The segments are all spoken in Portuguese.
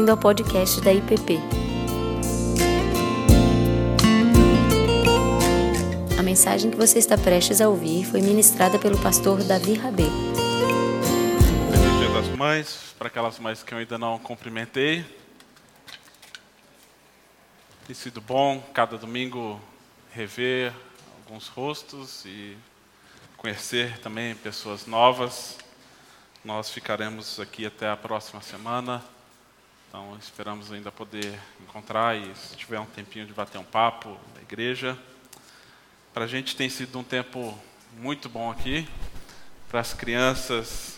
bem-vindo ao podcast da IPP. A mensagem que você está prestes a ouvir foi ministrada pelo pastor Davi Rabê. Feliz Dia das Mães, para aquelas mães que eu ainda não cumprimentei. Tem sido bom cada domingo rever alguns rostos e conhecer também pessoas novas. Nós ficaremos aqui até a próxima semana. Então, esperamos ainda poder encontrar e, se tiver um tempinho de bater um papo na igreja. Para a gente tem sido um tempo muito bom aqui. Para as crianças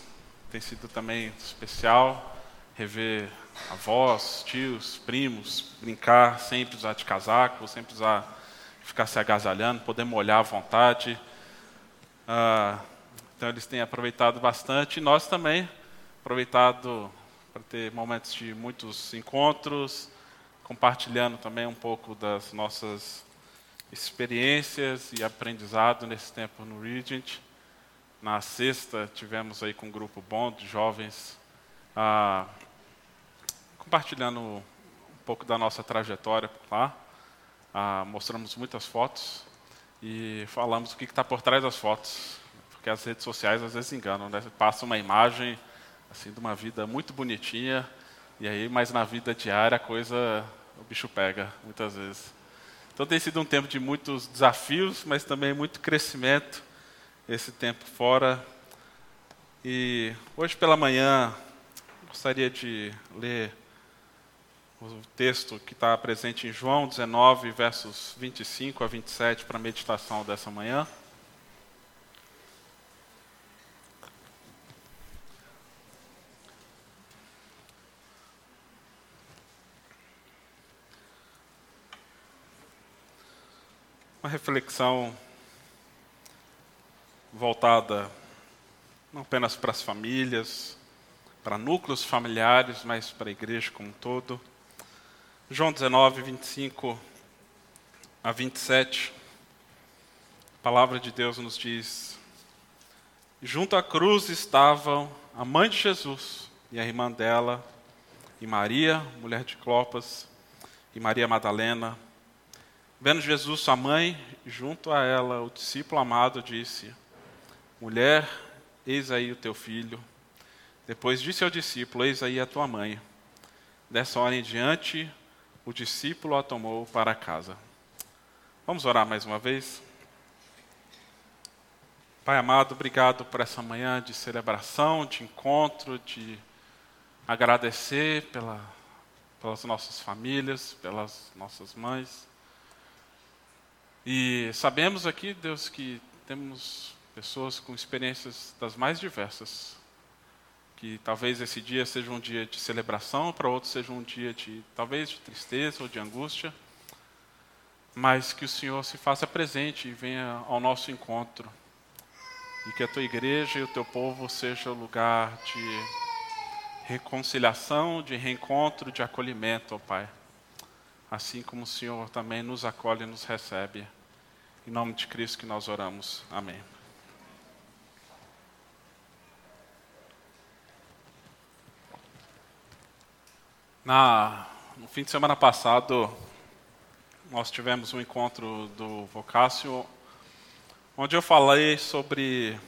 tem sido também especial rever avós, tios, primos, brincar sem precisar de casaco, sem precisar ficar se agasalhando, poder molhar à vontade. Ah, então eles têm aproveitado bastante e nós também aproveitado para ter momentos de muitos encontros, compartilhando também um pouco das nossas experiências e aprendizado nesse tempo no Regent. Na sexta tivemos aí com um grupo bom de jovens ah, compartilhando um pouco da nossa trajetória lá. Ah, mostramos muitas fotos e falamos o que está por trás das fotos porque as redes sociais às vezes enganam, né? Passa uma imagem assim de uma vida muito bonitinha e aí, mas na vida diária a coisa o bicho pega muitas vezes. Então tem sido um tempo de muitos desafios, mas também muito crescimento esse tempo fora. E hoje pela manhã gostaria de ler o texto que está presente em João 19, versos 25 a 27 para a meditação dessa manhã. Reflexão voltada não apenas para as famílias, para núcleos familiares, mas para a igreja como um todo. João 19, 25 a 27, a palavra de Deus nos diz: Junto à cruz estavam a mãe de Jesus e a irmã dela, e Maria, mulher de Clopas, e Maria Madalena, Vendo Jesus, sua mãe, junto a ela, o discípulo amado disse: Mulher, eis aí o teu filho. Depois disse ao discípulo: Eis aí a tua mãe. Dessa hora em diante, o discípulo a tomou para casa. Vamos orar mais uma vez? Pai amado, obrigado por essa manhã de celebração, de encontro, de agradecer pela, pelas nossas famílias, pelas nossas mães. E sabemos aqui, Deus, que temos pessoas com experiências das mais diversas. Que talvez esse dia seja um dia de celebração, para outros seja um dia de talvez de tristeza ou de angústia. Mas que o Senhor se faça presente e venha ao nosso encontro. E que a tua igreja e o teu povo seja o lugar de reconciliação, de reencontro, de acolhimento, ó Pai assim como o Senhor também nos acolhe e nos recebe. Em nome de Cristo que nós oramos. Amém. Na, no fim de semana passado, nós tivemos um encontro do Vocácio, onde eu falei sobre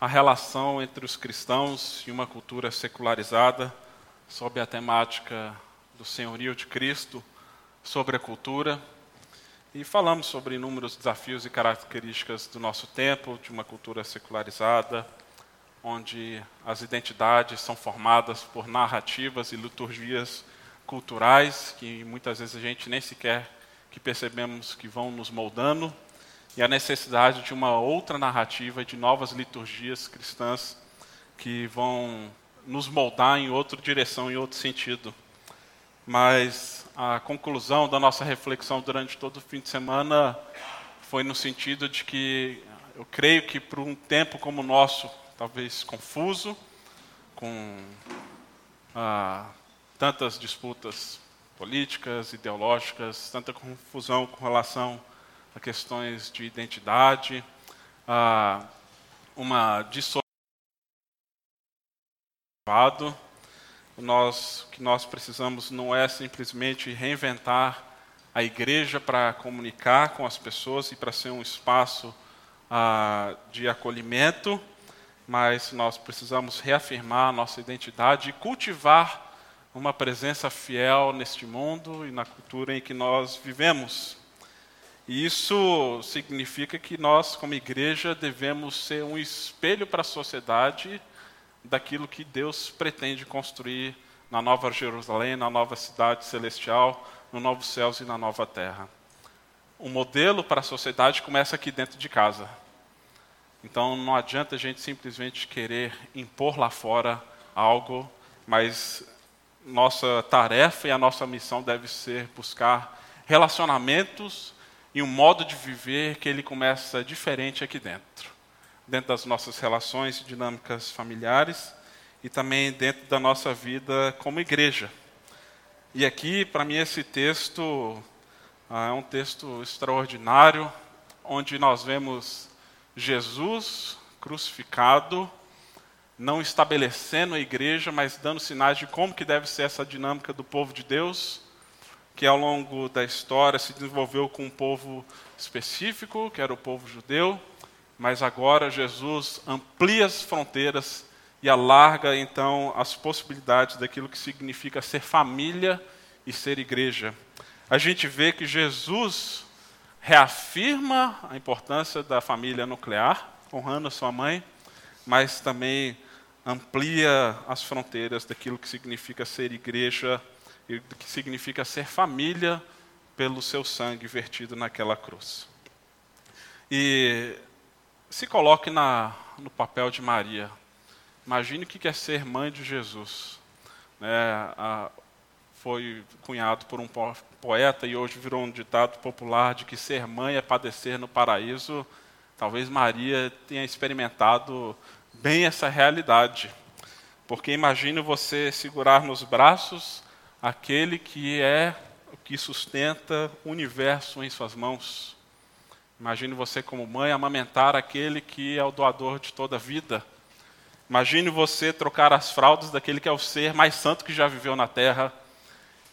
a relação entre os cristãos e uma cultura secularizada, sob a temática do senhorio de Cristo sobre a cultura e falamos sobre inúmeros desafios e características do nosso tempo, de uma cultura secularizada, onde as identidades são formadas por narrativas e liturgias culturais que muitas vezes a gente nem sequer que percebemos que vão nos moldando e a necessidade de uma outra narrativa de novas liturgias cristãs que vão nos moldar em outra direção, em outro sentido. Mas a conclusão da nossa reflexão durante todo o fim de semana foi no sentido de que eu creio que por um tempo como o nosso, talvez confuso, com ah, tantas disputas políticas, ideológicas, tanta confusão com relação a questões de identidade, ah, uma dissolução nós, o que nós precisamos não é simplesmente reinventar a igreja para comunicar com as pessoas e para ser um espaço ah, de acolhimento, mas nós precisamos reafirmar nossa identidade e cultivar uma presença fiel neste mundo e na cultura em que nós vivemos. E isso significa que nós, como igreja, devemos ser um espelho para a sociedade daquilo que Deus pretende construir na Nova Jerusalém, na nova cidade celestial, no novo céus e na nova terra. O modelo para a sociedade começa aqui dentro de casa. Então não adianta a gente simplesmente querer impor lá fora algo, mas nossa tarefa e a nossa missão deve ser buscar relacionamentos e um modo de viver que ele começa diferente aqui dentro, dentro das nossas relações e dinâmicas familiares e também dentro da nossa vida como igreja. E aqui, para mim, esse texto ah, é um texto extraordinário, onde nós vemos Jesus crucificado, não estabelecendo a igreja, mas dando sinais de como que deve ser essa dinâmica do povo de Deus que ao longo da história se desenvolveu com um povo específico, que era o povo judeu, mas agora Jesus amplia as fronteiras e alarga então as possibilidades daquilo que significa ser família e ser igreja. A gente vê que Jesus reafirma a importância da família nuclear, honrando a sua mãe, mas também amplia as fronteiras daquilo que significa ser igreja e do que significa ser família pelo seu sangue vertido naquela cruz. E se coloque na, no papel de Maria. Imagine o que é ser mãe de Jesus. Né? A, foi cunhado por um poeta e hoje virou um ditado popular de que ser mãe é padecer no paraíso. Talvez Maria tenha experimentado bem essa realidade. Porque imagine você segurar nos braços aquele que é o que sustenta o universo em suas mãos. Imagine você, como mãe, amamentar aquele que é o doador de toda a vida. Imagine você trocar as fraldas daquele que é o ser mais santo que já viveu na terra.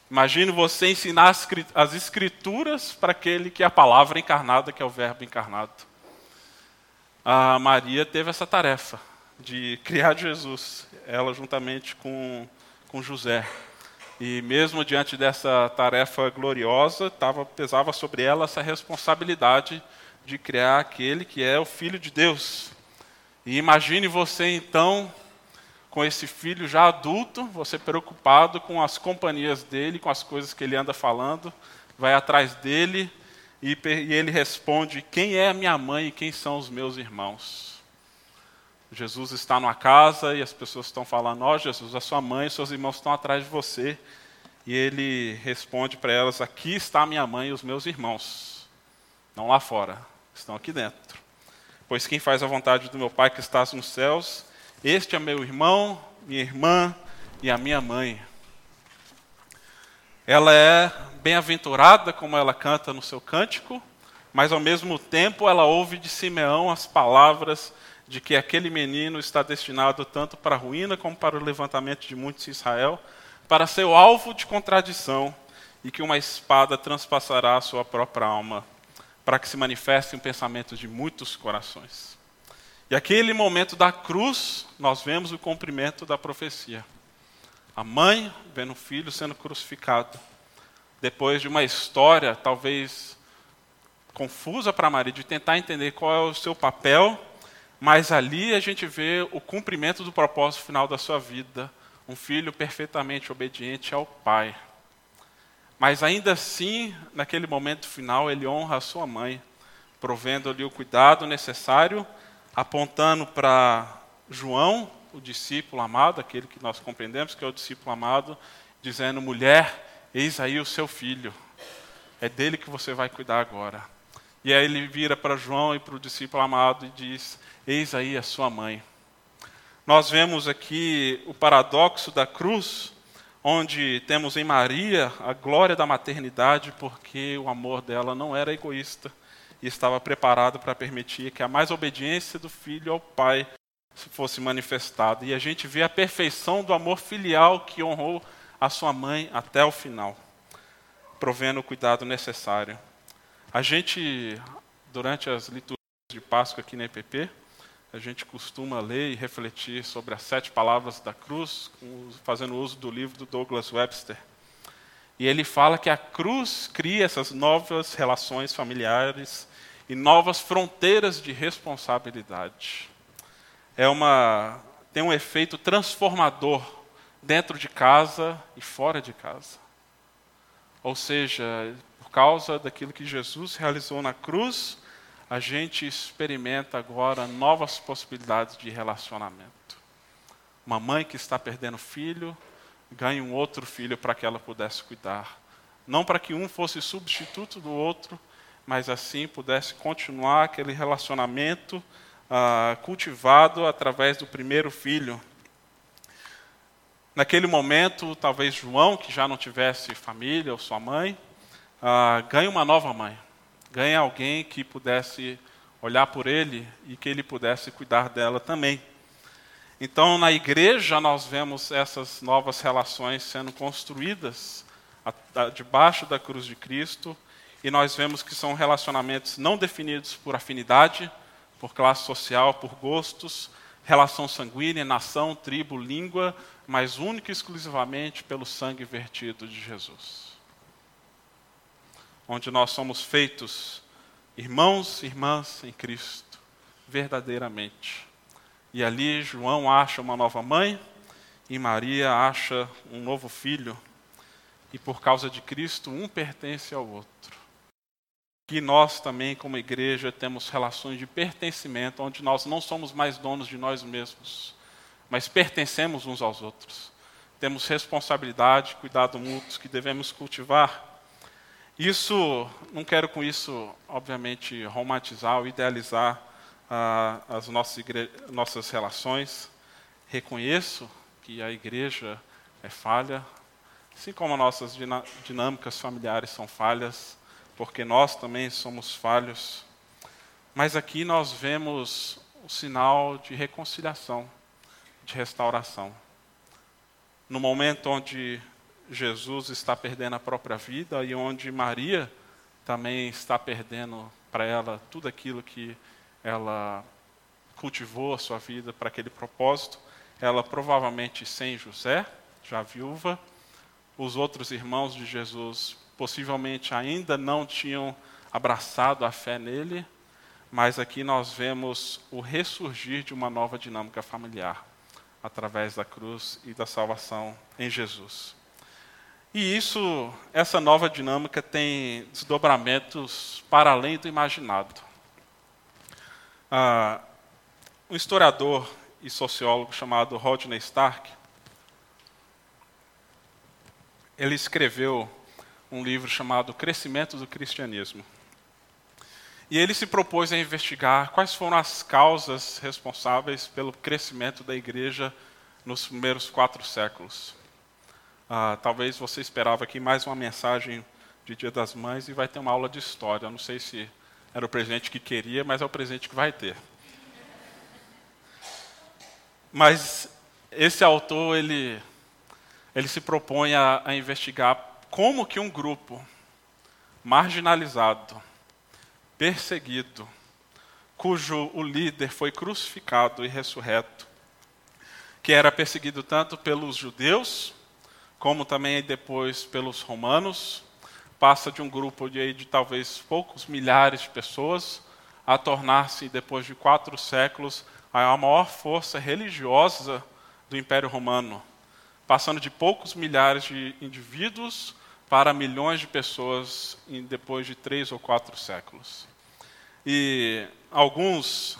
Imagine você ensinar as escrituras para aquele que é a palavra encarnada, que é o Verbo encarnado. A Maria teve essa tarefa de criar Jesus, ela juntamente com, com José. E mesmo diante dessa tarefa gloriosa, tava, pesava sobre ela essa responsabilidade de criar aquele que é o Filho de Deus. E imagine você então, com esse filho já adulto, você preocupado com as companhias dele, com as coisas que ele anda falando, vai atrás dele e, e ele responde: Quem é minha mãe e quem são os meus irmãos? Jesus está numa casa e as pessoas estão falando: Ó oh, Jesus, a sua mãe e seus irmãos estão atrás de você. E ele responde para elas: Aqui está minha mãe e os meus irmãos. Não lá fora, estão aqui dentro. Pois quem faz a vontade do meu Pai que está nos céus, este é meu irmão, minha irmã e a minha mãe. Ela é bem-aventurada, como ela canta no seu cântico, mas ao mesmo tempo ela ouve de Simeão as palavras de que aquele menino está destinado tanto para a ruína como para o levantamento de muitos em Israel, para ser o alvo de contradição e que uma espada transpassará a sua própria alma, para que se manifeste um pensamento de muitos corações. E aquele momento da cruz, nós vemos o cumprimento da profecia. A mãe vendo o filho sendo crucificado. Depois de uma história, talvez confusa para Maria, de tentar entender qual é o seu papel mas ali a gente vê o cumprimento do propósito final da sua vida, um filho perfeitamente obediente ao pai. Mas ainda assim, naquele momento final, ele honra a sua mãe, provendo-lhe o cuidado necessário, apontando para João, o discípulo amado, aquele que nós compreendemos que é o discípulo amado, dizendo: mulher, eis aí o seu filho, é dele que você vai cuidar agora. E aí ele vira para João e para o discípulo amado e diz: Eis aí a sua mãe. Nós vemos aqui o paradoxo da cruz, onde temos em Maria a glória da maternidade, porque o amor dela não era egoísta e estava preparado para permitir que a mais obediência do filho ao pai fosse manifestado. E a gente vê a perfeição do amor filial que honrou a sua mãe até o final, provendo o cuidado necessário. A gente, durante as liturgias de Páscoa aqui na EPP, a gente costuma ler e refletir sobre as sete palavras da cruz, fazendo uso do livro do Douglas Webster. E ele fala que a cruz cria essas novas relações familiares e novas fronteiras de responsabilidade. É uma tem um efeito transformador dentro de casa e fora de casa. Ou seja, causa daquilo que Jesus realizou na cruz, a gente experimenta agora novas possibilidades de relacionamento. Uma mãe que está perdendo filho, ganha um outro filho para que ela pudesse cuidar. Não para que um fosse substituto do outro, mas assim pudesse continuar aquele relacionamento ah, cultivado através do primeiro filho. Naquele momento, talvez João, que já não tivesse família ou sua mãe, ah, ganha uma nova mãe ganha alguém que pudesse olhar por ele e que ele pudesse cuidar dela também. Então, na igreja, nós vemos essas novas relações sendo construídas debaixo da cruz de Cristo, e nós vemos que são relacionamentos não definidos por afinidade, por classe social, por gostos, relação sanguínea, nação, tribo, língua, mas única e exclusivamente pelo sangue vertido de Jesus onde nós somos feitos irmãos e irmãs em Cristo, verdadeiramente. E ali João acha uma nova mãe e Maria acha um novo filho, e por causa de Cristo, um pertence ao outro. Que nós também, como igreja, temos relações de pertencimento, onde nós não somos mais donos de nós mesmos, mas pertencemos uns aos outros. Temos responsabilidade, cuidado mútuos que devemos cultivar isso, não quero com isso, obviamente, romantizar ou idealizar ah, as nossas, nossas relações. Reconheço que a igreja é falha, assim como as nossas dinâmicas familiares são falhas, porque nós também somos falhos. Mas aqui nós vemos o sinal de reconciliação, de restauração. No momento onde Jesus está perdendo a própria vida e onde Maria também está perdendo para ela tudo aquilo que ela cultivou a sua vida para aquele propósito. Ela provavelmente sem José, já viúva, os outros irmãos de Jesus possivelmente ainda não tinham abraçado a fé nele, mas aqui nós vemos o ressurgir de uma nova dinâmica familiar através da cruz e da salvação em Jesus. E isso, essa nova dinâmica tem desdobramentos para além do imaginado. Ah, um historiador e sociólogo chamado Rodney Stark, ele escreveu um livro chamado Crescimento do Cristianismo. E ele se propôs a investigar quais foram as causas responsáveis pelo crescimento da igreja nos primeiros quatro séculos. Ah, talvez você esperava aqui mais uma mensagem de Dia das Mães e vai ter uma aula de história. Eu não sei se era o presente que queria, mas é o presente que vai ter. Mas esse autor ele ele se propõe a, a investigar como que um grupo marginalizado, perseguido, cujo o líder foi crucificado e ressurreto, que era perseguido tanto pelos judeus como também depois pelos romanos, passa de um grupo de, de talvez poucos milhares de pessoas a tornar-se, depois de quatro séculos, a maior força religiosa do Império Romano, passando de poucos milhares de indivíduos para milhões de pessoas em depois de três ou quatro séculos. E alguns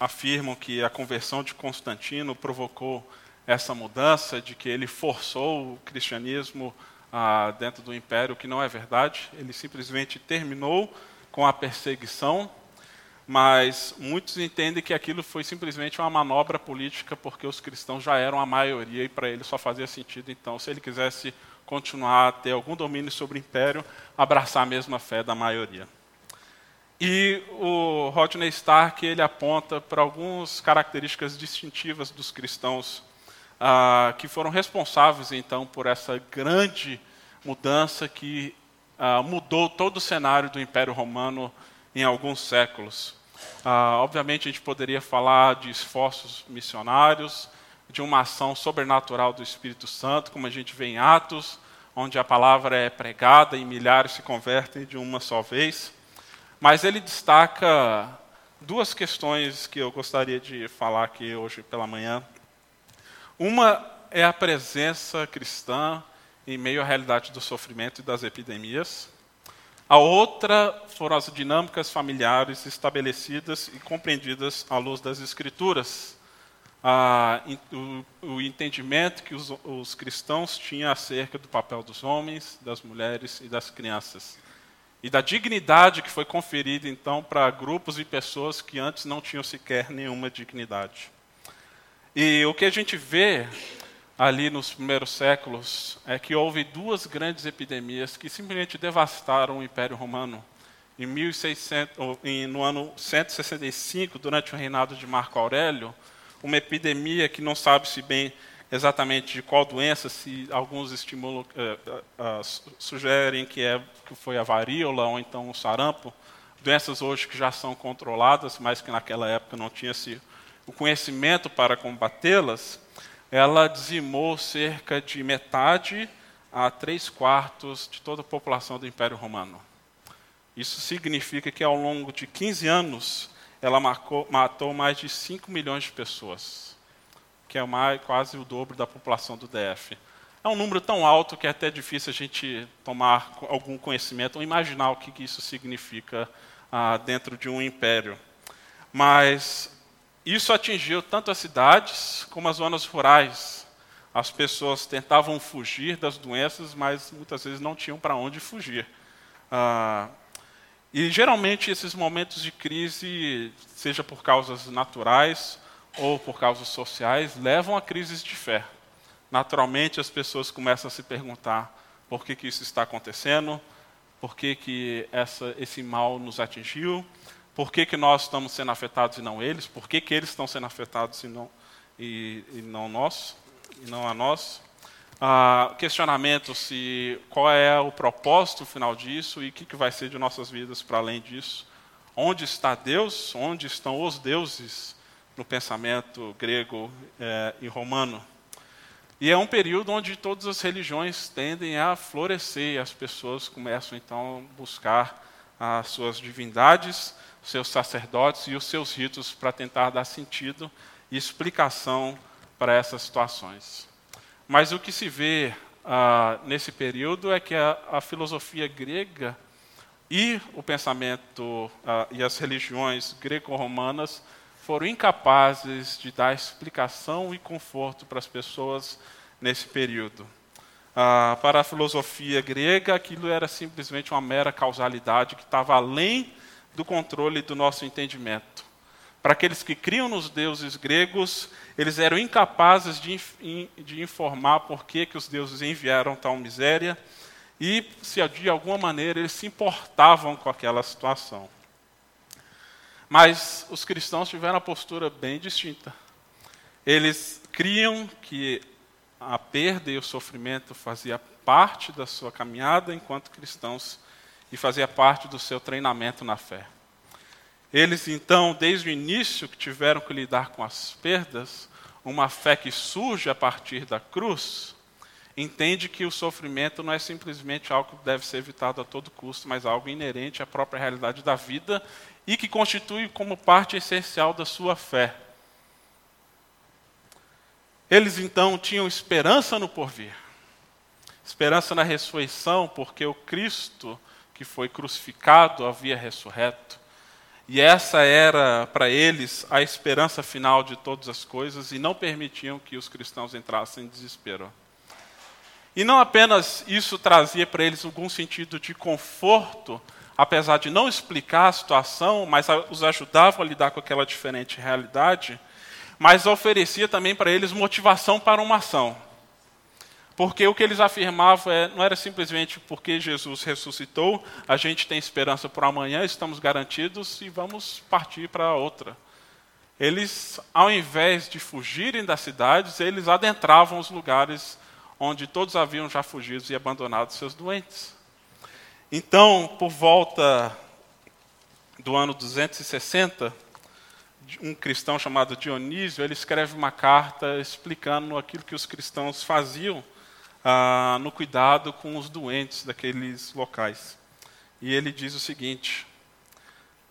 afirmam que a conversão de Constantino provocou essa mudança de que ele forçou o cristianismo ah, dentro do império, que não é verdade. Ele simplesmente terminou com a perseguição, mas muitos entendem que aquilo foi simplesmente uma manobra política, porque os cristãos já eram a maioria e para ele só fazia sentido, então, se ele quisesse continuar a ter algum domínio sobre o império, abraçar a mesma fé da maioria. E o Rodney Stark ele aponta para algumas características distintivas dos cristãos ah, que foram responsáveis então por essa grande mudança que ah, mudou todo o cenário do Império Romano em alguns séculos. Ah, obviamente, a gente poderia falar de esforços missionários, de uma ação sobrenatural do Espírito Santo, como a gente vê em Atos, onde a palavra é pregada e milhares se convertem de uma só vez. Mas ele destaca duas questões que eu gostaria de falar aqui hoje pela manhã. Uma é a presença cristã em meio à realidade do sofrimento e das epidemias. A outra foram as dinâmicas familiares estabelecidas e compreendidas à luz das Escrituras. Ah, o, o, entendimento que os, os, cristãos tinham acerca do papel dos homens, das mulheres e das crianças. E da dignidade que foi conferida, então, para grupos e pessoas que antes não tinham sequer nenhuma dignidade. E o que a gente vê ali nos primeiros séculos é que houve duas grandes epidemias que simplesmente devastaram o Império Romano. Em 1600, no ano 165, durante o reinado de Marco Aurélio, uma epidemia que não sabe-se bem exatamente de qual doença, se alguns estimulam, uh, uh, sugerem que, é, que foi a varíola ou então o sarampo, doenças hoje que já são controladas, mas que naquela época não tinha-se o conhecimento para combatê-las, ela dizimou cerca de metade a três quartos de toda a população do Império Romano. Isso significa que ao longo de 15 anos ela marcou, matou mais de 5 milhões de pessoas, que é mais, quase o dobro da população do DF. É um número tão alto que é até difícil a gente tomar algum conhecimento ou imaginar o que isso significa ah, dentro de um império. Mas isso atingiu tanto as cidades como as zonas rurais. As pessoas tentavam fugir das doenças, mas muitas vezes não tinham para onde fugir. Ah, e geralmente esses momentos de crise, seja por causas naturais ou por causas sociais, levam a crises de fé. Naturalmente as pessoas começam a se perguntar por que, que isso está acontecendo, por que, que essa, esse mal nos atingiu, por que, que nós estamos sendo afetados e não eles? Por que, que eles estão sendo afetados e não, e, e não nós? E não a nós? Ah, questionamento se qual é o propósito final disso e o que, que vai ser de nossas vidas para além disso. Onde está Deus? Onde estão os deuses no pensamento grego eh, e romano? E é um período onde todas as religiões tendem a florescer, e as pessoas começam então a buscar as suas divindades, seus sacerdotes e os seus ritos para tentar dar sentido e explicação para essas situações. Mas o que se vê ah, nesse período é que a, a, filosofia grega e o pensamento ah, e as religiões greco-romanas foram incapazes de dar explicação e conforto para as pessoas nesse período. Ah, para a filosofia grega, aquilo era simplesmente uma mera causalidade que estava além do controle do nosso entendimento. Para aqueles que criam nos deuses gregos, eles eram incapazes de, de informar por que, que os deuses enviaram tal miséria e se de alguma maneira eles se importavam com aquela situação. Mas os cristãos tiveram uma postura bem distinta. Eles criam que a perda e o sofrimento fazia parte da sua caminhada enquanto cristãos e fazia parte do seu treinamento na fé. Eles, então, desde o início que tiveram que lidar com as perdas, uma fé que surge a partir da cruz, entende que o sofrimento não é simplesmente algo que deve ser evitado a todo custo, mas algo inerente à própria realidade da vida e que constitui como parte essencial da sua fé. Eles então tinham esperança no porvir, esperança na ressurreição, porque o Cristo que foi crucificado havia ressurreto. E essa era para eles a esperança final de todas as coisas e não permitiam que os cristãos entrassem em desespero. E não apenas isso trazia para eles algum sentido de conforto, apesar de não explicar a situação, mas os ajudava a lidar com aquela diferente realidade, mas oferecia também para eles motivação para uma ação. Porque o que eles afirmavam é, não era simplesmente porque Jesus ressuscitou, a gente tem esperança para amanhã, estamos garantidos e vamos partir para outra. Eles, ao invés de fugirem das cidades, eles adentravam os lugares onde todos haviam já fugido e abandonado seus doentes. Então, por volta do ano 260, um cristão chamado Dionísio, ele escreve uma carta explicando aquilo que os cristãos faziam ah, no cuidado com os doentes daqueles locais. E ele diz o seguinte: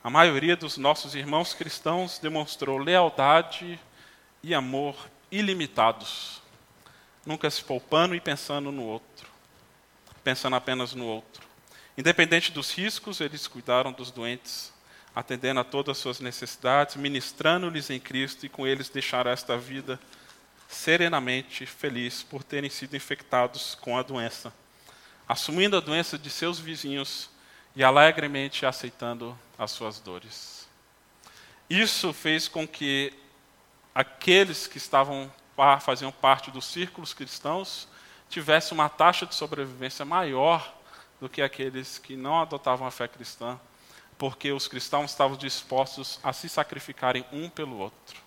a maioria dos nossos irmãos cristãos demonstrou lealdade e amor ilimitados, nunca se poupando e pensando no outro, pensando apenas no outro. Independente dos riscos, eles cuidaram dos doentes, atendendo a todas as suas necessidades, ministrando-lhes em Cristo e com eles deixaram esta vida serenamente feliz por terem sido infectados com a doença, assumindo a doença de seus vizinhos e alegremente aceitando as suas dores. Isso fez com que aqueles que estavam faziam parte dos círculos cristãos tivessem uma taxa de sobrevivência maior do que aqueles que não adotavam a fé cristã, porque os cristãos estavam dispostos a se sacrificarem um pelo outro,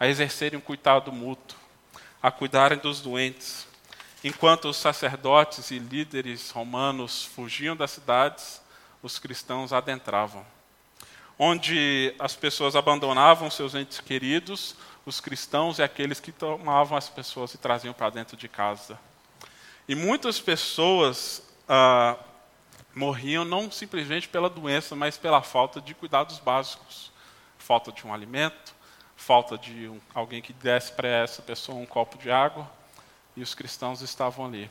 a exercerem um cuidado mútuo, a cuidarem dos doentes. Enquanto os sacerdotes e líderes romanos fugiam das cidades, os cristãos adentravam. Onde as pessoas abandonavam seus entes queridos, os cristãos e aqueles que tomavam as pessoas e traziam para dentro de casa. E muitas pessoas ah, morriam não simplesmente pela doença, mas pela falta de cuidados básicos falta de um alimento, falta de um, alguém que desse para essa pessoa um copo de água, e os cristãos estavam ali.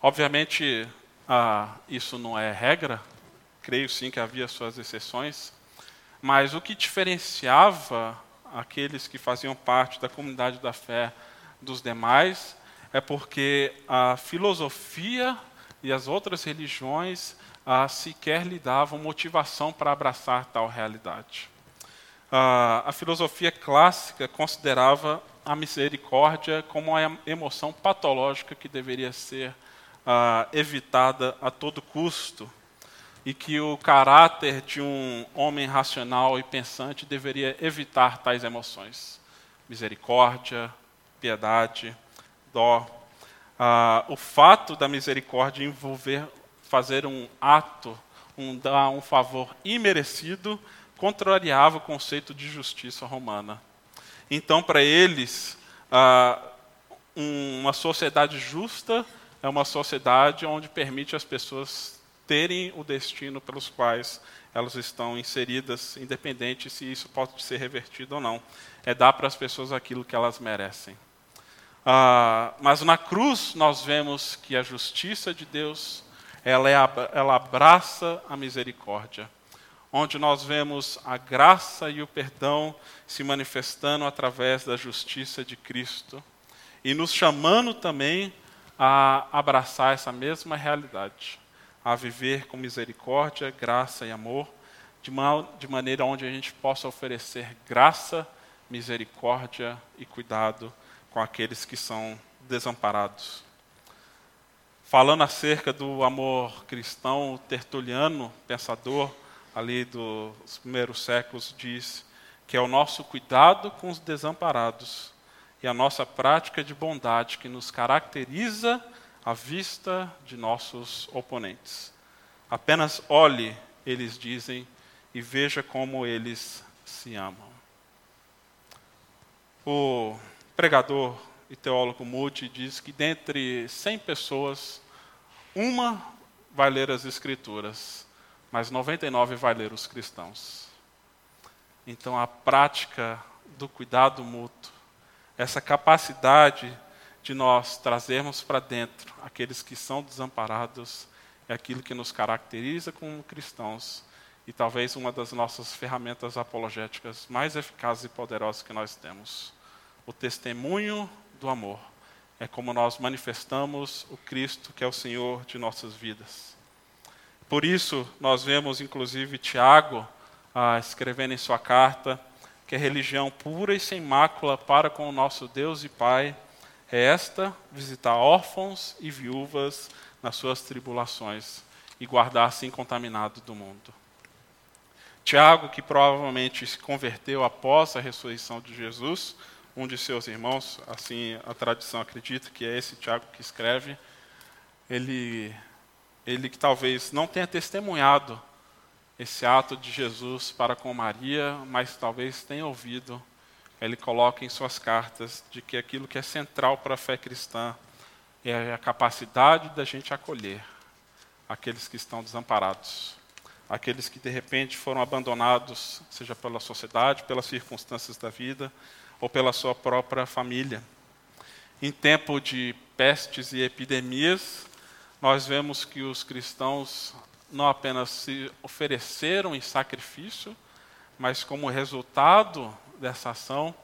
Obviamente, ah, isso não é regra, creio sim que havia suas exceções, mas o que diferenciava aqueles que faziam parte da comunidade da fé dos demais é porque a filosofia e as outras religiões ah, sequer lhe davam motivação para abraçar tal realidade a filosofia clássica considerava a misericórdia como uma emoção patológica que deveria ser evitada a todo custo e que o caráter de um homem racional e pensante deveria evitar tais emoções. Misericórdia, piedade, dó. Uh, o fato da misericórdia envolver fazer um ato, um dar um favor imerecido, contrariava o conceito de justiça romana. Então, para eles, ah, uma sociedade justa é uma sociedade onde permite as pessoas terem o destino pelos quais elas estão inseridas, independente se isso pode ser revertido ou não. É dar para as pessoas aquilo que elas merecem. Ah, mas na cruz nós vemos que a justiça de Deus ela, é, ela abraça a misericórdia onde nós vemos a graça e o perdão se manifestando através da justiça de Cristo e nos chamando também a abraçar essa mesma realidade, a viver com misericórdia, graça e amor, de, uma, de maneira onde a gente possa oferecer graça, misericórdia e cuidado com aqueles que são desamparados. Falando acerca do amor cristão, Tertuliano, pensador, ali dos primeiros séculos diz que é o nosso cuidado com os desamparados e a nossa prática de bondade que nos caracteriza à vista de nossos oponentes. Apenas olhe, eles dizem, e veja como eles se amam. O pregador e teólogo Moody diz que dentre 100 pessoas, uma vai ler as Escrituras mas 99 vai ler os cristãos. Então a prática do cuidado mútuo, essa capacidade de nós trazermos para dentro aqueles que são desamparados, é aquilo que nos caracteriza como cristãos e talvez uma das nossas ferramentas apologéticas mais eficazes e poderosas que nós temos. O testemunho do amor é como nós manifestamos o Cristo que é o Senhor de nossas vidas. Por isso, nós vemos inclusive Tiago ah, escrevendo em sua carta que a religião pura e sem mácula para com o nosso Deus e Pai é esta: visitar órfãos e viúvas nas suas tribulações e guardar-se incontaminado do mundo. Tiago, que provavelmente se converteu após a ressurreição de Jesus, um de seus irmãos, assim a tradição acredita que é esse Tiago que escreve, ele, ele que talvez não tenha testemunhado esse ato de Jesus para com Maria, mas talvez tenha ouvido, ele coloca em suas cartas de que aquilo que é central para a fé cristã é a capacidade da gente acolher aqueles que estão desamparados, aqueles que de repente foram abandonados, seja pela sociedade, pelas circunstâncias da vida ou pela sua própria família. Em tempo de pestes e epidemias, nós vemos que os cristãos não apenas se ofereceram em sacrifício, mas como resultado dessa ação,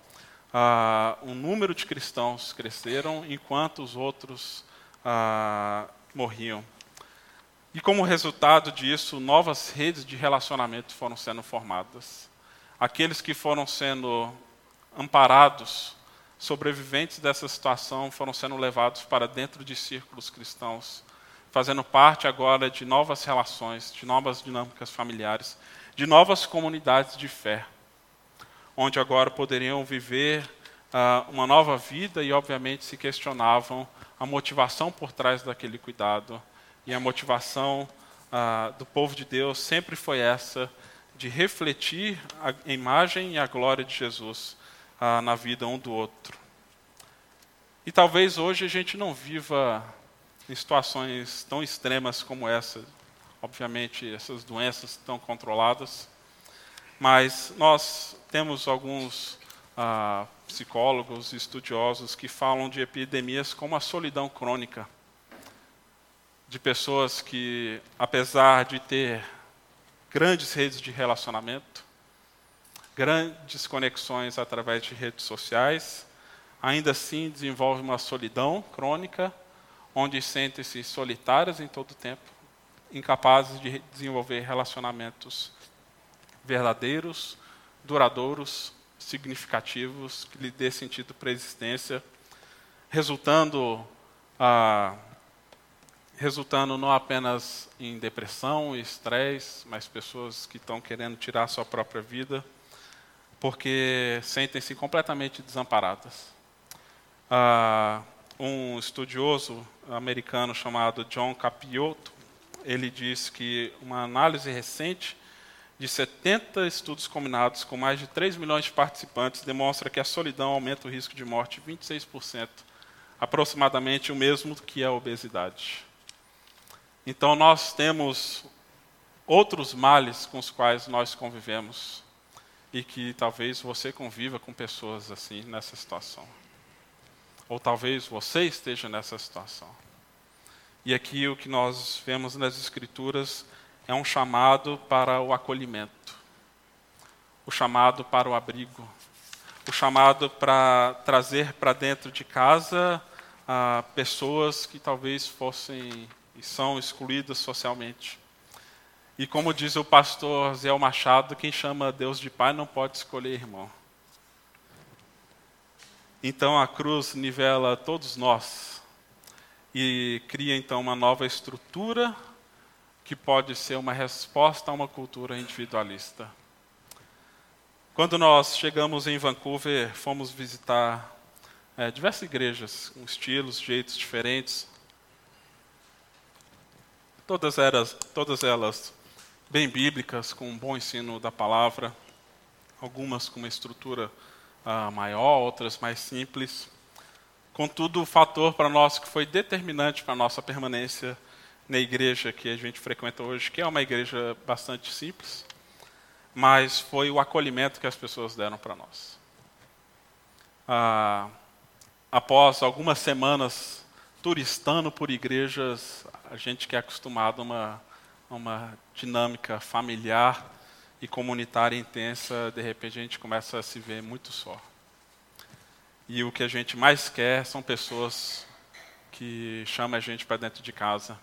ah, número de cristãos cresceram enquanto os outros ah, morriam. E como resultado disso, novas redes de relacionamento foram sendo formadas. Aqueles que foram sendo amparados, sobreviventes dessa situação, foram sendo levados para dentro de círculos cristãos fazendo parte agora de novas relações, de novas dinâmicas familiares, de novas comunidades de fé, onde agora poderiam viver uh, uma nova vida e, obviamente, se questionavam a motivação por trás daquele cuidado. E a motivação uh, do povo de Deus sempre foi essa, de refletir a imagem e a glória de Jesus uh, na vida um do outro. E talvez hoje a gente não viva em situações tão extremas como essa. Obviamente, essas doenças estão controladas, mas nós temos alguns ah, psicólogos estudiosos que falam de epidemias como a solidão crônica, de pessoas que, apesar de ter grandes redes de relacionamento, grandes conexões através de redes sociais, ainda assim desenvolvem uma solidão crônica onde sentem-se solitárias em todo o tempo, incapazes de desenvolver relacionamentos verdadeiros, duradouros, significativos, que lhe dê sentido para a existência, resultando, ah, resultando não apenas em depressão e estresse, mas pessoas que estão querendo tirar sua própria vida, porque sentem-se completamente desamparadas. Ah, um estudioso americano chamado John Capiotto, ele diz que uma análise recente de 70 estudos combinados com mais de 3 milhões de participantes demonstra que a solidão aumenta o risco de morte 26%, aproximadamente o mesmo que a obesidade. Então nós temos outros males com os quais nós convivemos e que talvez você conviva com pessoas assim nessa situação. Ou talvez você esteja nessa situação. E aqui o que nós vemos nas Escrituras é um chamado para o acolhimento, o chamado para o abrigo, o chamado para trazer para dentro de casa ah, pessoas que talvez fossem e são excluídas socialmente. E como diz o pastor Zé Machado, quem chama Deus de Pai não pode escolher irmão. Então a cruz nivela todos nós e cria então uma nova estrutura que pode ser uma resposta a uma cultura individualista. Quando nós chegamos em Vancouver, fomos visitar é, diversas igrejas com estilos, jeitos diferentes. Todas elas, todas elas bem bíblicas, com um bom ensino da palavra, algumas com uma estrutura uh, maior, outras mais simples. Contudo, o fator para nós que foi determinante para a nossa permanência na igreja que a gente frequenta hoje, que é uma igreja bastante simples, mas foi o acolhimento que as pessoas deram para nós. Ah, após algumas semanas turistando por igrejas, a gente que é acostumado a uma, uma dinâmica familiar, e comunitária intensa, de repente a gente começa a se ver muito só. E o que a gente mais quer são pessoas que chamam a gente para dentro de casa.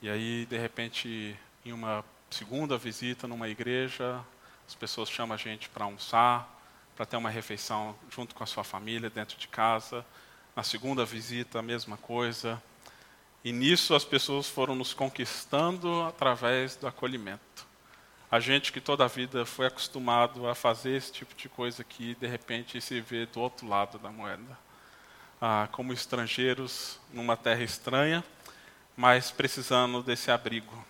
E aí, de repente, em uma segunda visita numa igreja, as pessoas chamam a gente para almoçar, para ter uma refeição junto com a sua família dentro de casa. Na segunda visita, a mesma coisa. E nisso as pessoas foram nos conquistando através do acolhimento. A gente que toda a vida foi acostumado a fazer esse tipo de coisa aqui, de repente se vê do outro lado da moeda. Ah, como estrangeiros numa terra estranha, mas precisando desse abrigo.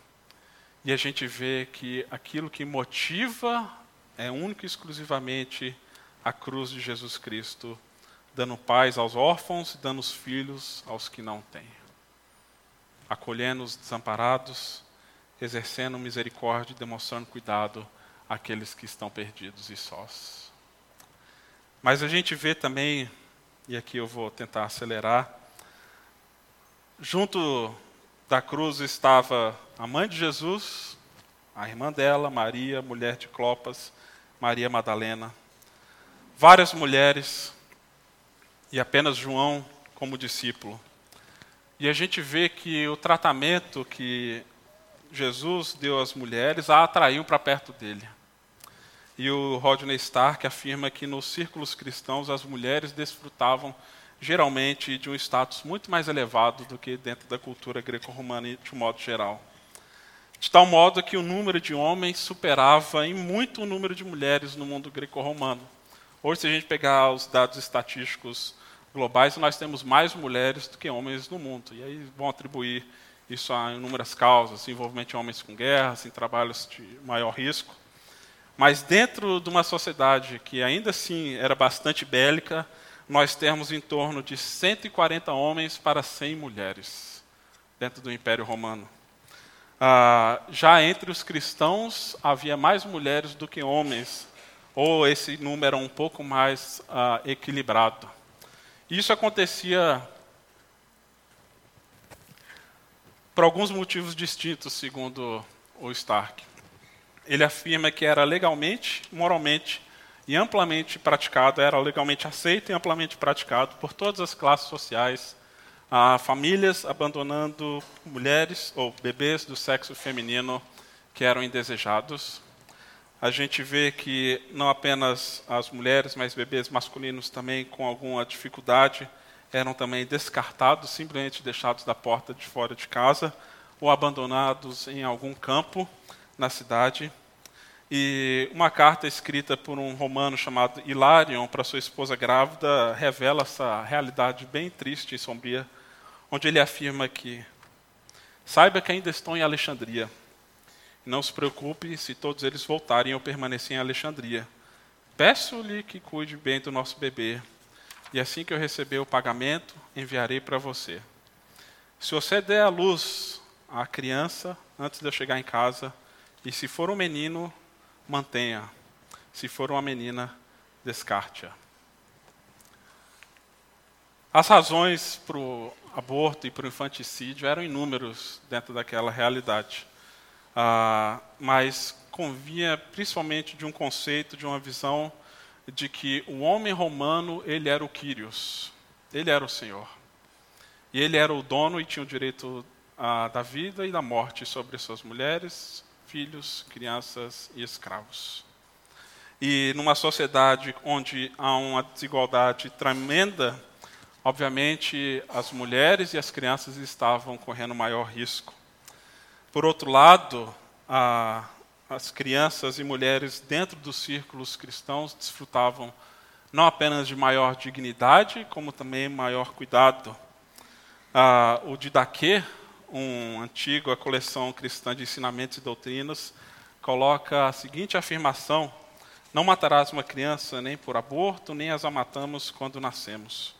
E a gente vê que aquilo que motiva é único e exclusivamente a cruz de Jesus Cristo, dando paz aos órfãos e dando os filhos aos que não têm. Acolhendo os desamparados, exercendo misericórdia e demonstrando cuidado àqueles que estão perdidos e sós. Mas a gente vê também, e aqui eu vou tentar acelerar, junto da cruz estava a mãe de Jesus, a irmã dela, Maria, mulher de Clopas, Maria Madalena, várias mulheres e apenas João como discípulo. E a gente vê que o tratamento que Jesus deu às mulheres a atraiu para perto dele. E o Rodney Stark afirma que nos círculos cristãos as mulheres desfrutavam geralmente de um status muito mais elevado do que dentro da cultura greco-romana de um modo geral. De tal modo que o número de homens superava em muito o número de mulheres no mundo greco-romano. Hoje, se a gente pegar os dados estatísticos globais, nós temos mais mulheres do que homens no mundo. E aí vão atribuir isso a inúmeras causas, envolvimento de homens com guerras, em trabalhos de maior risco. Mas dentro de uma sociedade que ainda assim era bastante bélica, nós temos em torno de 140 homens para 100 mulheres dentro do Império Romano. Ah, já entre os cristãos havia mais mulheres do que homens, ou esse número um pouco mais ah, equilibrado. Isso acontecia por alguns motivos distintos, segundo o Stark. Ele afirma que era legalmente, moralmente e amplamente praticado, era legalmente aceito e amplamente praticado por todas as classes sociais, a famílias abandonando mulheres ou bebês do sexo feminino que eram indesejados. A gente vê que não apenas as mulheres, mas bebês masculinos também com alguma dificuldade eram também descartados, simplesmente deixados da porta de fora de casa ou abandonados em algum campo na cidade. E uma carta escrita por um romano chamado Hilarion para sua esposa grávida revela essa realidade bem triste e sombria, onde ele afirma que saiba que ainda estou em Alexandria. Não se preocupe se todos eles voltarem ou permanecerem em Alexandria. Peço-lhe que cuide bem do nosso bebê, e assim que eu receber o pagamento, enviarei para você. Se você der à luz à criança antes de eu chegar em casa, e se for um menino, mantenha. Se for uma menina, descarte-a. As razões para o aborto e para o infanticídio eram inúmeros dentro daquela realidade. Ah, mas convinha principalmente de um conceito, de uma visão de que o homem romano ele era o Quírios, ele era o Senhor. E ele era o dono e tinha o direito da vida e da morte sobre suas mulheres, filhos, crianças e escravos. E numa sociedade onde há uma desigualdade tremenda, obviamente as mulheres e as crianças estavam correndo maior risco. Por outro lado, a, as crianças e mulheres dentro dos círculos cristãos desfrutavam não apenas de maior dignidade, como também maior cuidado. Ah, o Didaquê, uma antiga coleção cristã de ensinamentos e doutrinas, coloca a seguinte afirmação: Não matarás uma criança nem por aborto, nem as a matamos quando nascemos.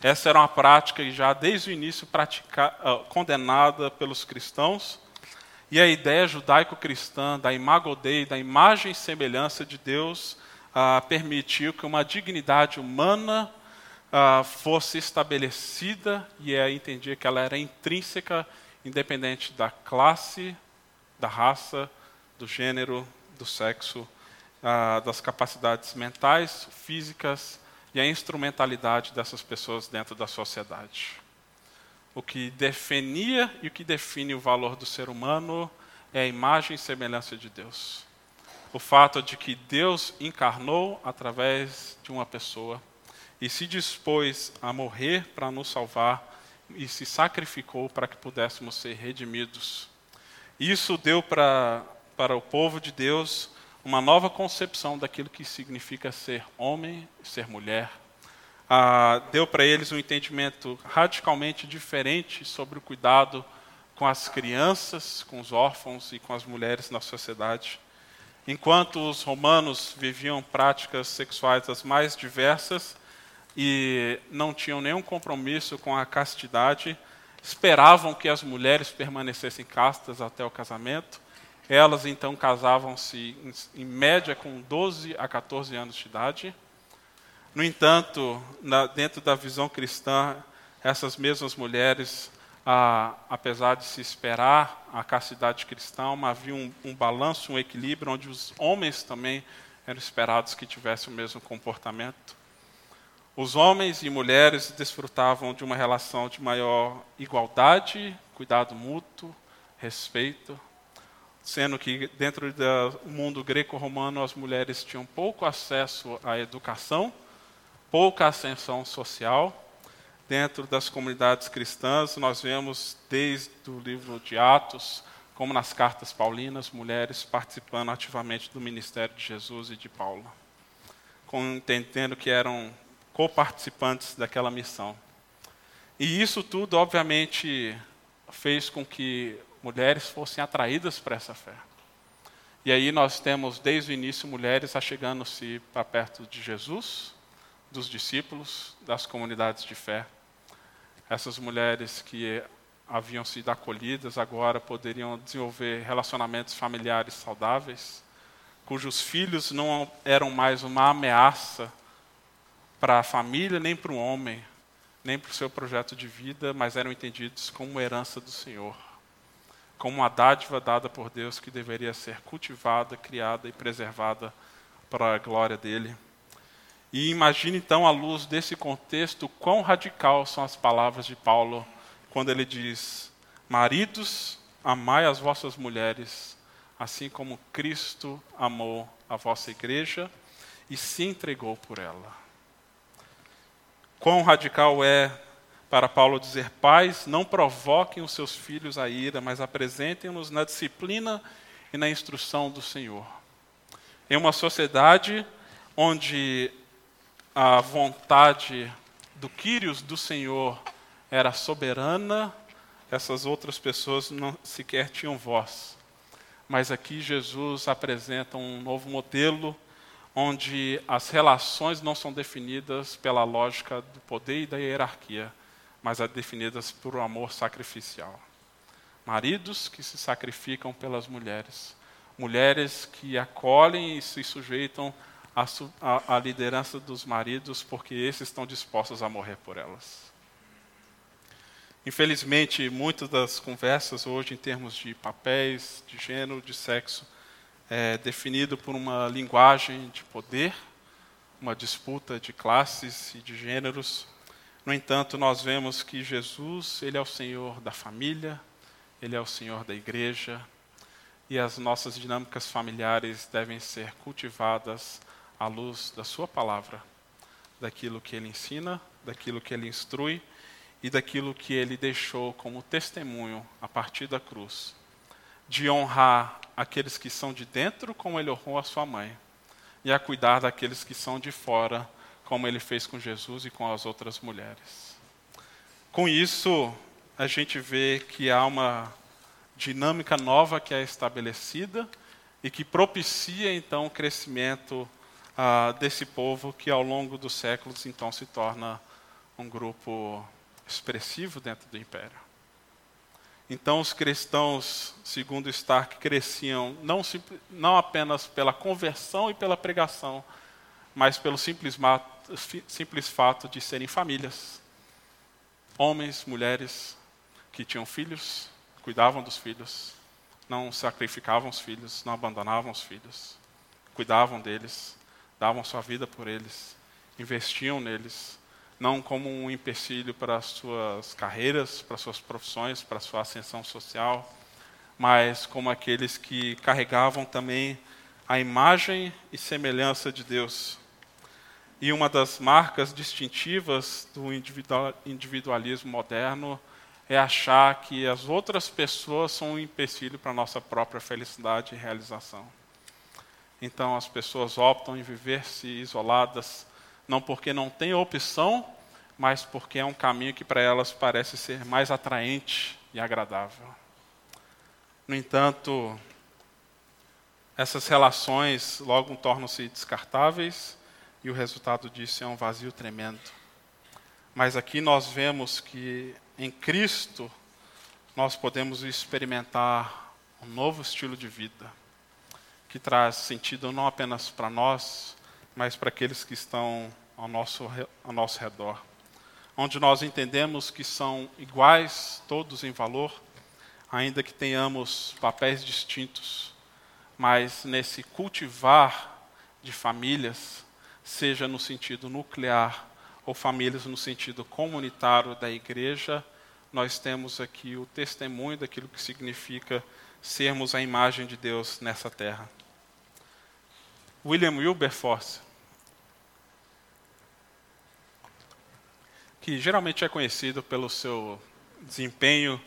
Essa era uma prática já desde o início uh, condenada pelos cristãos, e a ideia judaico-cristã da imago da imagem e semelhança de Deus, uh, permitiu que uma dignidade humana uh, fosse estabelecida e é entendia que ela era intrínseca independente da classe, da raça, do gênero, do sexo, ah, das capacidades mentais, físicas e a instrumentalidade dessas pessoas dentro da sociedade. O que definia e o que define o valor do ser humano é a imagem e semelhança de Deus. O fato de que Deus encarnou através de uma pessoa e se dispôs a morrer para nos salvar e se sacrificou para que pudéssemos ser redimidos. Isso deu para, para o povo de Deus uma nova concepção daquilo que significa ser homem, ser mulher. Ah, deu para eles um entendimento radicalmente diferente sobre o cuidado com as crianças, com os órfãos e com as mulheres na sociedade. Enquanto os romanos viviam práticas sexuais as mais diversas e não tinham nenhum compromisso com a castidade, esperavam que as mulheres permanecessem castas até o casamento. Elas então casavam-se em média com 12 a 14 anos de idade. No entanto, na, dentro da visão cristã, essas mesmas mulheres apesar de se esperar a castidade cristã, havia um, um balanço, um equilíbrio, onde os homens também eram esperados que tivessem o mesmo comportamento. Os homens e mulheres desfrutavam de uma relação de maior igualdade, cuidado mútuo, respeito, sendo que dentro do mundo greco-romano as mulheres tinham pouco acesso à educação, pouca ascensão social, dentro das comunidades cristãs, nós vemos desde o livro de Atos, como nas cartas paulinas, mulheres participando ativamente do ministério de Jesus e de Paulo, entendendo que eram coparticipantes daquela missão. E isso tudo, obviamente, fez com que mulheres fossem atraídas para essa fé. E aí nós temos, desde o início, mulheres achegando-se para perto de Jesus, dos discípulos, das comunidades de fé. Essas mulheres que haviam sido acolhidas agora poderiam desenvolver relacionamentos familiares saudáveis, cujos filhos não eram mais uma ameaça para a família, nem para o homem, nem para o seu projeto de vida, mas eram entendidos como herança do Senhor, como uma dádiva dada por Deus que deveria ser cultivada, criada e preservada para a glória dele. E imagine então, à luz desse contexto, quão radical são as palavras de Paulo quando ele diz: Maridos, amai as vossas mulheres, assim como Cristo amou a vossa igreja e se entregou por ela. Quão radical é para Paulo dizer: Pais, não provoquem os seus filhos a ira, mas apresentem-nos na disciplina e na instrução do Senhor. Em uma sociedade onde a vontade do Quírios, do Senhor, era soberana, essas outras pessoas não sequer tinham voz. Mas aqui Jesus apresenta um novo modelo onde as relações não são definidas pela lógica do poder e da hierarquia, mas é definidas por um amor sacrificial. Maridos que se sacrificam pelas mulheres, mulheres que acolhem e se sujeitam a, a, a liderança dos maridos, porque esses estão dispostos a morrer por elas. Infelizmente, muitas das conversas hoje, em termos de papéis, de gênero, de sexo, é definido por uma linguagem de poder, uma disputa de classes e de gêneros. No entanto, nós vemos que Jesus, ele é o Senhor da família, ele é o Senhor da igreja, e as nossas dinâmicas familiares devem ser cultivadas à luz da Sua palavra, daquilo que Ele ensina, daquilo que Ele instrui e daquilo que Ele deixou como testemunho a partir da cruz, de honrar aqueles que são de dentro, como Ele honrou a Sua mãe, e a cuidar daqueles que são de fora, como Ele fez com Jesus e com as outras mulheres. Com isso, a gente vê que há uma dinâmica nova que é estabelecida e que propicia então o crescimento ah, desse povo que ao longo dos séculos então se torna um grupo expressivo dentro do império. Então os cristãos, segundo Stark, cresciam não, não apenas pela conversão e pela pregação, mas pelo simples, simples fato de serem famílias. Homens, mulheres que tinham filhos, cuidavam dos filhos, não sacrificavam os filhos, não abandonavam os filhos, cuidavam deles, davam sua vida por eles, investiam neles, não como um empecilho para as suas carreiras, para as suas profissões, para a sua ascensão social, mas como aqueles que carregavam também a imagem e semelhança de Deus. E uma das marcas distintivas do individualismo moderno é achar que as outras pessoas são um empecilho para a nossa própria felicidade e realização. Então as pessoas optam em viver-se isoladas, não porque não têm opção, mas porque é um caminho que para elas parece ser mais atraente e agradável. No entanto, essas relações logo tornam-se descartáveis e o resultado disso é um vazio tremendo. Mas aqui nós vemos que em Cristo nós podemos experimentar um novo estilo de vida que traz sentido não apenas para nós, mas para aqueles que estão ao nosso, ao nosso redor. Onde nós entendemos que são iguais todos em valor, ainda que tenhamos papéis distintos, mas nesse cultivar de famílias, seja no sentido nuclear ou famílias no sentido comunitário da igreja, nós temos aqui o testemunho daquilo que significa sermos a imagem de Deus nessa terra. William Wilberforce, que geralmente é conhecido pelo seu desempenho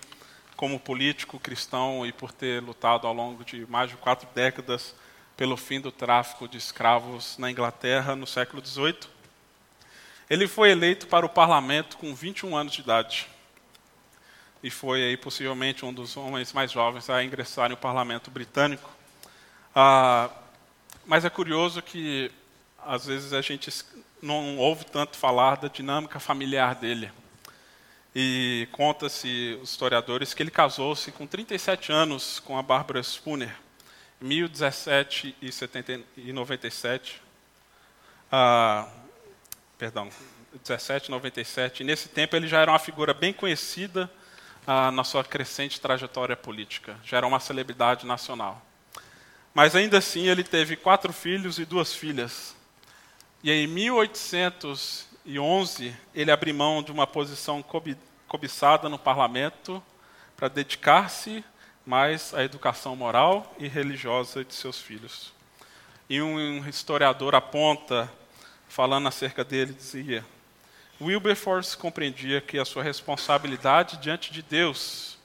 como político cristão e por ter lutado ao longo de mais de quatro décadas pelo fim do tráfico de escravos na Inglaterra no século XVIII. Ele foi eleito para o parlamento com 21 anos de idade e foi aí possivelmente um dos homens mais jovens a ingressar no parlamento britânico. Ah, mas é curioso que às vezes a gente não ouve tanto falar da dinâmica familiar dele. E conta-se, os historiadores, que ele casou-se com 37 anos com a Barbara Spooner, em 1017 Ah, perdão, 1797. E nesse tempo ele já era uma figura bem conhecida ah, na sua crescente trajetória política, já era uma celebridade nacional. Mas ainda assim ele teve quatro filhos e duas filhas. E em 1811 ele abriu mão de uma posição cobiçada no parlamento para dedicar-se mais à educação moral e religiosa de seus filhos. E um historiador aponta, falando acerca dele, dizia: Wilberforce compreendia que a sua responsabilidade diante de Deus,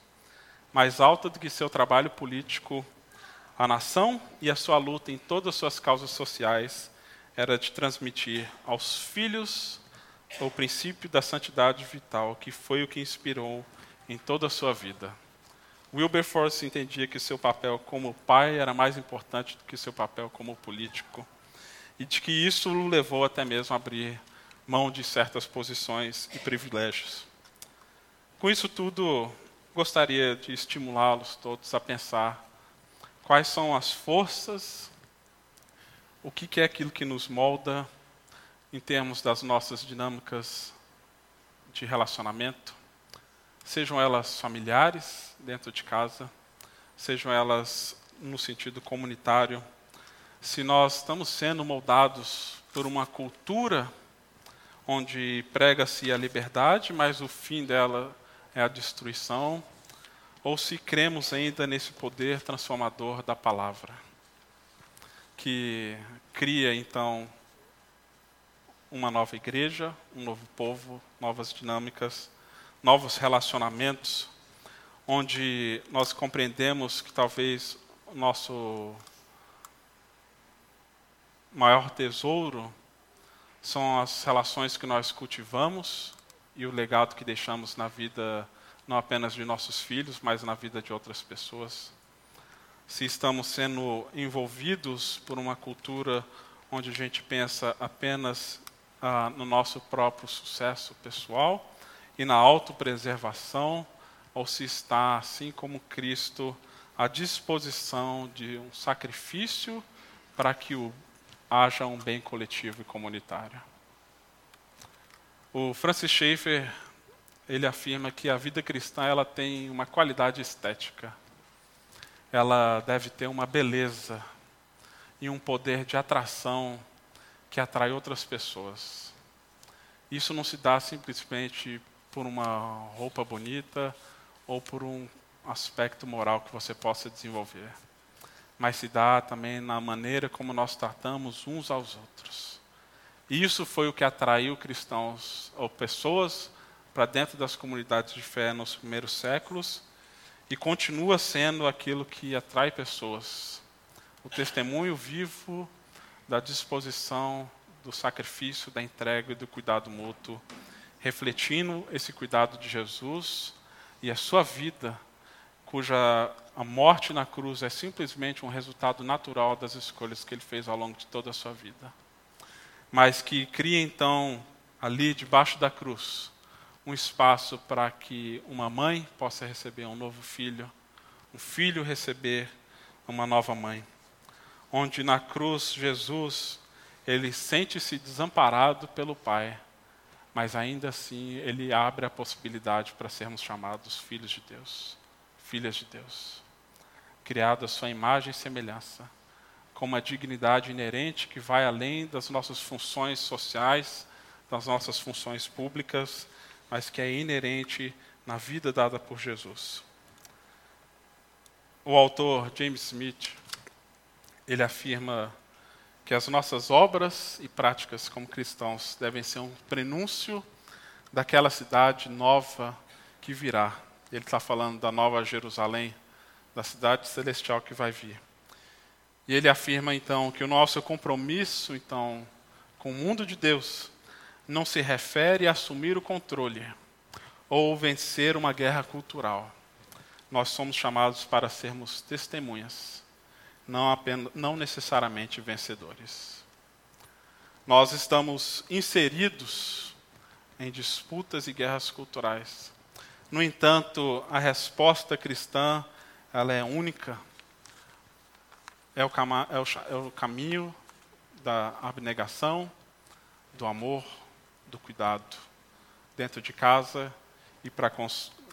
mais alta do que seu trabalho político, a nação e a sua luta em todas as suas causas sociais, era de transmitir aos filhos o princípio da santidade vital, que foi o que inspirou em toda a sua vida. Wilberforce entendia que seu papel como pai era mais importante do que seu papel como político, e de que isso o levou até mesmo a abrir mão de certas posições e privilégios. Com isso tudo, gostaria de estimulá-los todos a pensar quais são as forças, o que é aquilo que nos molda em termos das nossas dinâmicas de relacionamento, sejam elas familiares dentro de casa, sejam elas no sentido comunitário, se nós estamos sendo moldados por uma cultura onde prega-se a liberdade, mas o fim dela é a destruição, ou se cremos ainda nesse poder transformador da palavra, que cria então uma nova igreja, um novo povo, novas dinâmicas, novos relacionamentos, onde nós compreendemos que talvez o nosso maior tesouro são as relações que nós cultivamos e o legado que deixamos na vida não apenas de nossos filhos, mas na vida de outras pessoas. Se estamos sendo envolvidos por uma cultura onde a gente pensa apenas ah, no nosso próprio sucesso pessoal e na autopreservação, ou se está, assim como Cristo, à disposição de um sacrifício para que o, haja um bem coletivo e comunitário. O Francis Schaeffer ele afirma que a vida cristã ela tem uma qualidade estética. Ela deve ter uma beleza e um poder de atração que atrai outras pessoas. Isso não se dá simplesmente por uma roupa bonita ou por um aspecto moral que você possa desenvolver, mas se dá também na maneira como nós tratamos uns aos outros. E isso foi o que atraiu cristãos ou pessoas para dentro das comunidades de fé nos primeiros séculos e continua sendo aquilo que atrai pessoas. O testemunho vivo da disposição, do sacrifício, da entrega e do cuidado mútuo, refletindo esse cuidado de Jesus e a sua vida, cuja a morte na cruz é simplesmente um resultado natural das escolhas que ele fez ao longo de toda a sua vida. Mas que cria então ali debaixo da cruz um espaço para que uma mãe possa receber um novo filho, um filho receber uma nova mãe. Onde na cruz Jesus, ele sente-se desamparado pelo Pai, mas ainda assim ele abre a possibilidade para sermos chamados filhos de Deus, filhas de Deus, criados à sua imagem e semelhança, com uma dignidade inerente que vai além das nossas funções sociais, das nossas funções públicas, mas que é inerente na vida dada por Jesus. O autor James Smith, ele afirma que as nossas obras e práticas como cristãos devem ser um prenúncio daquela cidade nova que virá. Ele está falando da nova Jerusalém, da cidade celestial que vai vir. E ele afirma então que o nosso compromisso então com o mundo de Deus não se refere a assumir o controle ou vencer uma guerra cultural. Nós somos chamados para sermos testemunhas, não, apenas, não necessariamente vencedores. Nós estamos inseridos em disputas e guerras culturais. No entanto, a resposta cristã ela é única. É o, é o, é o caminho da abnegação, do amor, do cuidado, dentro de casa e para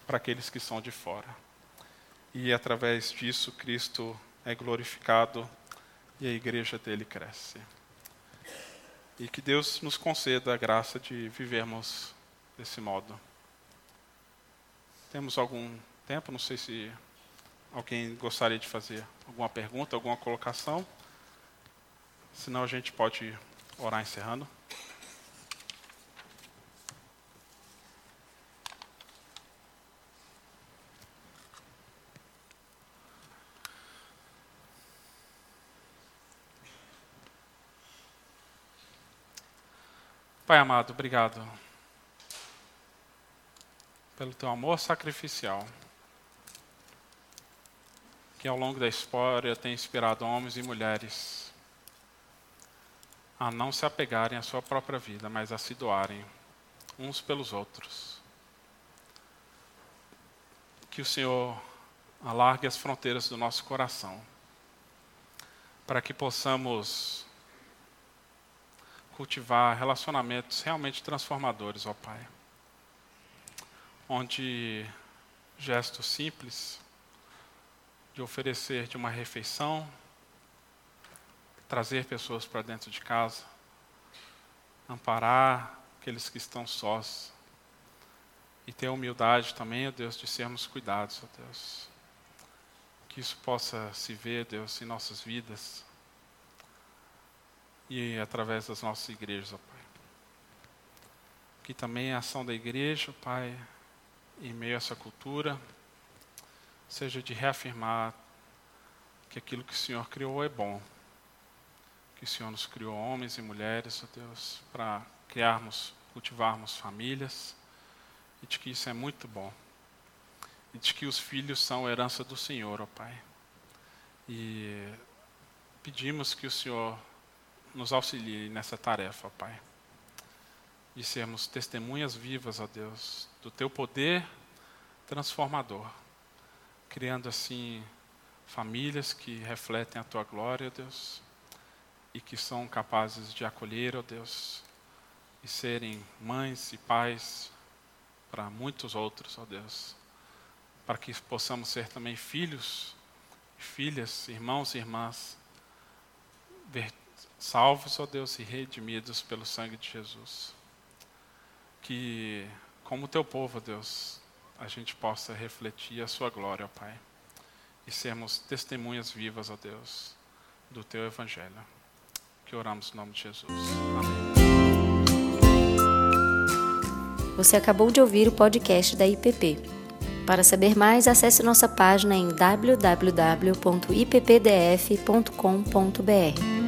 aqueles que são de fora. E através disso, Cristo é glorificado e a igreja dele cresce. E que Deus nos conceda a graça de vivermos desse modo. Temos algum tempo, não sei se alguém gostaria de fazer alguma pergunta, alguma colocação. Senão a gente pode orar encerrando. Pai amado, obrigado pelo teu amor sacrificial, que ao longo da história tem inspirado homens e mulheres a não se apegarem à sua própria vida, mas a se doarem uns pelos outros. Que o Senhor alargue as fronteiras do nosso coração, para que possamos cultivar relacionamentos realmente transformadores, ó Pai. Onde gestos simples de oferecer de uma refeição, trazer pessoas para dentro de casa, amparar aqueles que estão sós e ter a humildade também, ó Deus, de sermos cuidados, ó Deus. Que isso possa se ver, Deus, em nossas vidas e através das nossas igrejas, ó Pai. Que também a ação da igreja, Pai, em meio a essa cultura, seja de reafirmar que aquilo que o Senhor criou é bom. Que o Senhor nos criou homens e mulheres, ó Deus, para criarmos, cultivarmos famílias, e de que isso é muito bom. E de que os filhos são herança do Senhor, ó Pai. E pedimos que o Senhor nos auxilie nessa tarefa, Pai. De sermos testemunhas vivas, ó Deus, do Teu poder transformador, criando assim famílias que refletem a Tua glória, ó Deus, e que são capazes de acolher, ó Deus, e serem mães e pais para muitos outros, ó Deus, para que possamos ser também filhos, filhas, irmãos e irmãs salvos, ó Deus, e redimidos pelo sangue de Jesus. Que, como teu povo, Deus, a gente possa refletir a sua glória, ó Pai, e sermos testemunhas vivas, ó Deus, do teu evangelho. Que oramos no nome de Jesus. Amém. Você acabou de ouvir o podcast da IPP. Para saber mais, acesse nossa página em www.ippdf.com.br.